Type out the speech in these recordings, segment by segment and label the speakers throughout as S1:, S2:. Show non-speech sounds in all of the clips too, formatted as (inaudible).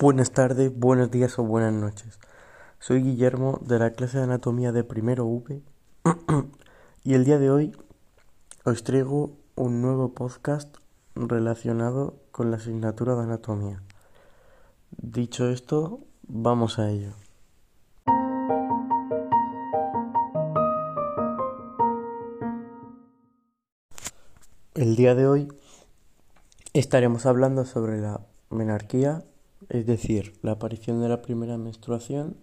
S1: Buenas tardes, buenos días o buenas noches. Soy Guillermo de la clase de anatomía de primero V (clears throat) y el día de hoy os traigo un nuevo podcast relacionado con la asignatura de anatomía. Dicho esto, vamos a ello. El día de hoy estaremos hablando sobre la menarquía, es decir, la aparición de la primera menstruación,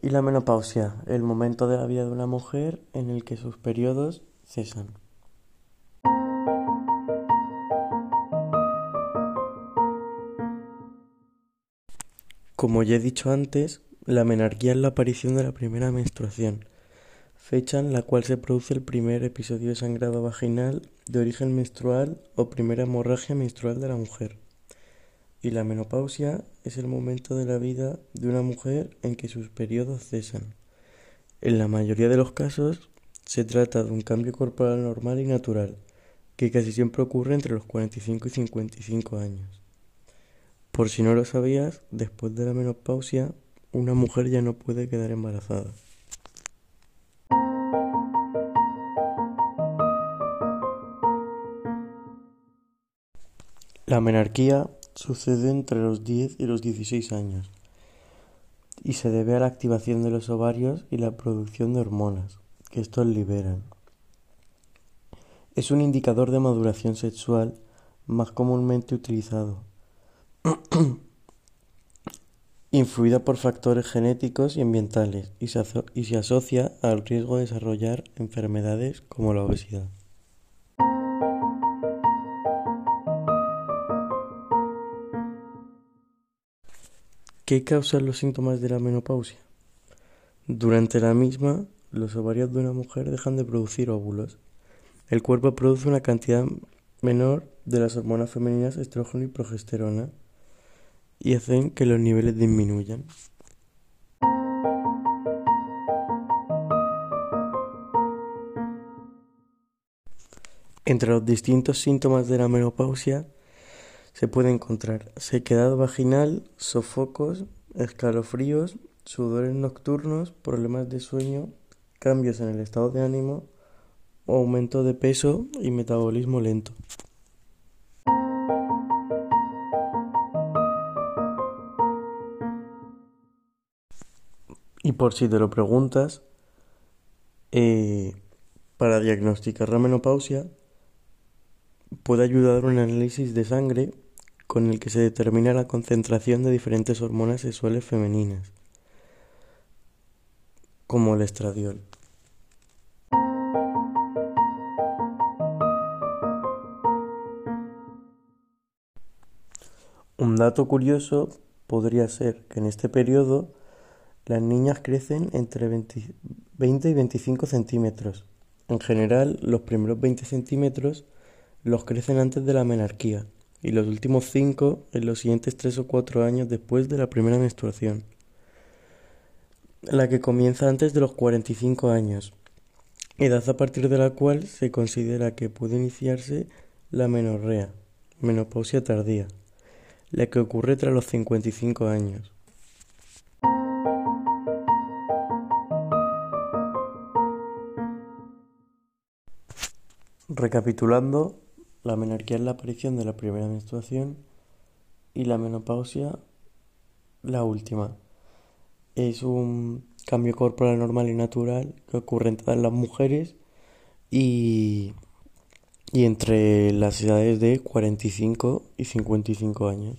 S1: y la menopausia, el momento de la vida de una mujer en el que sus periodos cesan. Como ya he dicho antes, la menarquía es la aparición de la primera menstruación, fecha en la cual se produce el primer episodio de sangrado vaginal de origen menstrual o primera hemorragia menstrual de la mujer. Y la menopausia es el momento de la vida de una mujer en que sus periodos cesan. En la mayoría de los casos se trata de un cambio corporal normal y natural, que casi siempre ocurre entre los 45 y 55 años. Por si no lo sabías, después de la menopausia, una mujer ya no puede quedar embarazada. La menarquía sucede entre los 10 y los 16 años y se debe a la activación de los ovarios y la producción de hormonas que estos liberan. Es un indicador de maduración sexual más comúnmente utilizado, (clears throat) influida por factores genéticos y ambientales y se, y se asocia al riesgo de desarrollar enfermedades como la obesidad. ¿Qué causan los síntomas de la menopausia? Durante la misma, los ovarios de una mujer dejan de producir óvulos. El cuerpo produce una cantidad menor de las hormonas femeninas estrógeno y progesterona y hacen que los niveles disminuyan. Entre los distintos síntomas de la menopausia se puede encontrar sequedad vaginal, sofocos, escalofríos, sudores nocturnos, problemas de sueño, cambios en el estado de ánimo, aumento de peso y metabolismo lento. Y por si te lo preguntas, eh, para diagnosticar la menopausia puede ayudar un análisis de sangre con el que se determina la concentración de diferentes hormonas sexuales femeninas, como el estradiol. Un dato curioso podría ser que en este periodo las niñas crecen entre 20, y 25 centímetros. En general, los primeros 20 centímetros los crecen antes de la menarquía y los últimos cinco en los siguientes tres o cuatro años después de la primera menstruación, la que comienza antes de los 45 años, edad a partir de la cual se considera que puede iniciarse la menorrea, menopausia tardía, la que ocurre tras los 55 años. Recapitulando, la menarquía es la aparición de la primera menstruación y la menopausia la última. Es un cambio corporal normal y natural que ocurre en todas las mujeres y, y entre las edades de 45 y 55 años.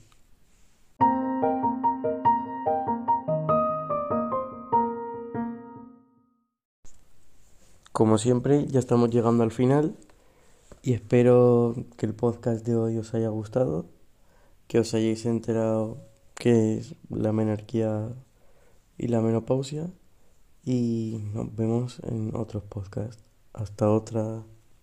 S1: Como siempre, ya estamos llegando al final y espero que el podcast de hoy os haya gustado, que os hayáis enterado qué es la menarquía y la menopausia y nos vemos en otros podcasts. Hasta otra.